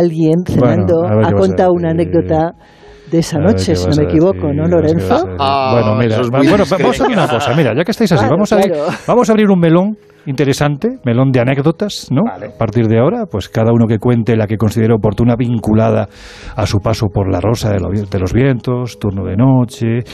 alguien cenando ha contado una anécdota de esa noche, si no me equivoco, ¿no, Lorenzo? bueno, mira, bueno, vamos a hacer una cosa, mira, ya que estáis así, vamos, a abrir, vamos a abrir un melón interesante, melón de anécdotas, ¿no? A partir de ahora, pues cada uno que cuente la que considere oportuna vinculada a su paso por la Rosa de los Vientos, turno de noche,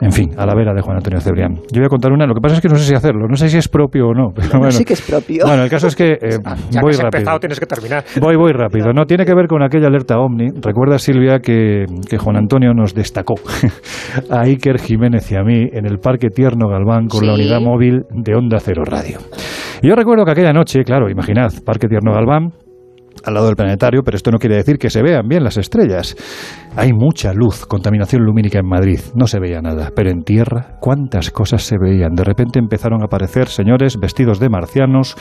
en fin, a la vera de Juan Antonio Cebrián. Yo voy a contar una, lo que pasa es que no sé si hacerlo, no sé si es propio o no. Pero bueno, sí que es propio. Bueno, el caso es que eh, ya voy que has rápido. empezado tienes que terminar. Voy, voy rápido. No, tiene que ver con aquella alerta OVNI. Recuerda, Silvia, que, que Juan Antonio nos destacó a Iker Jiménez y a mí en el Parque Tierno Galván con la unidad móvil de Onda Cero Radio. Y yo recuerdo que aquella noche, claro, imaginad, Parque Tierno Galván, al lado del planetario, pero esto no quiere decir que se vean bien las estrellas. Hay mucha luz, contaminación lumínica en Madrid, no se veía nada, pero en tierra, ¿cuántas cosas se veían? De repente empezaron a aparecer señores vestidos de marcianos,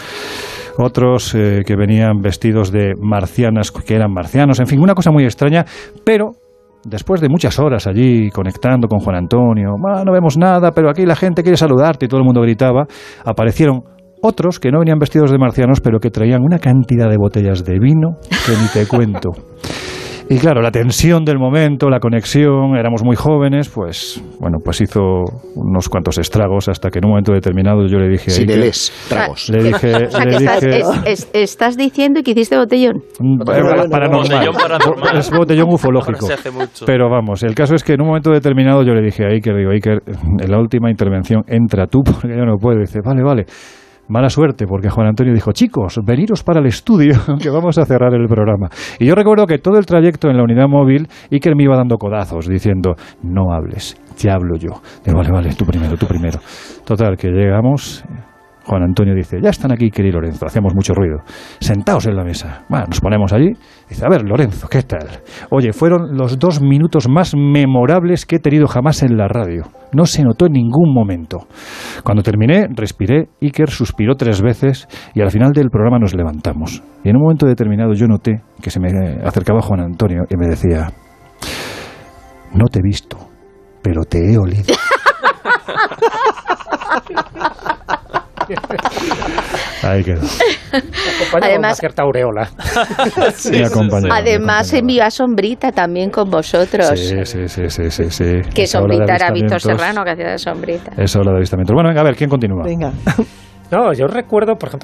otros eh, que venían vestidos de marcianas que eran marcianos, en fin, una cosa muy extraña, pero después de muchas horas allí conectando con Juan Antonio, "Ah, no vemos nada, pero aquí la gente quiere saludarte y todo el mundo gritaba, aparecieron otros que no venían vestidos de marcianos, pero que traían una cantidad de botellas de vino que ni te cuento. Y claro, la tensión del momento, la conexión, éramos muy jóvenes, pues bueno, pues hizo unos cuantos estragos hasta que en un momento determinado yo le dije... a Iker- Cibeles, tragos. Le dije... O sea, le estás, dije- es- es- estás diciendo que hiciste botellón. Mm, para- paranormal. Botellón paranormal. Es botellón ufológico. Pero vamos, el caso es que en un momento determinado yo le dije a Iker, digo, Iker, en la última intervención entra tú porque yo no puedo. Dice, vale, vale. Mala suerte, porque Juan Antonio dijo, chicos, veniros para el estudio, que vamos a cerrar el programa. Y yo recuerdo que todo el trayecto en la unidad móvil, Iker me iba dando codazos, diciendo, no hables, ya hablo yo. Digo, vale, vale, tú primero, tú primero. Total, que llegamos, Juan Antonio dice, ya están aquí, y Lorenzo, hacemos mucho ruido. Sentaos en la mesa. Bueno, nos ponemos allí. Dice, a ver, Lorenzo, ¿qué tal? Oye, fueron los dos minutos más memorables que he tenido jamás en la radio. No se notó en ningún momento. Cuando terminé, respiré, Iker suspiró tres veces y al final del programa nos levantamos. Y en un momento determinado yo noté que se me acercaba Juan Antonio y me decía, no te he visto, pero te he olido. Ahí quedó. Además- cierta aureola. Me acompañó. Además, envió a Sombrita también con vosotros. Sí, sí, sí, sí, sí, sí. Que Sombrita era Víctor Serrano, que hacía de Sombrita. Esa ola de avistamientos. Bueno, venga, a ver, ¿quién continúa? Venga. No, yo recuerdo, por ejemplo,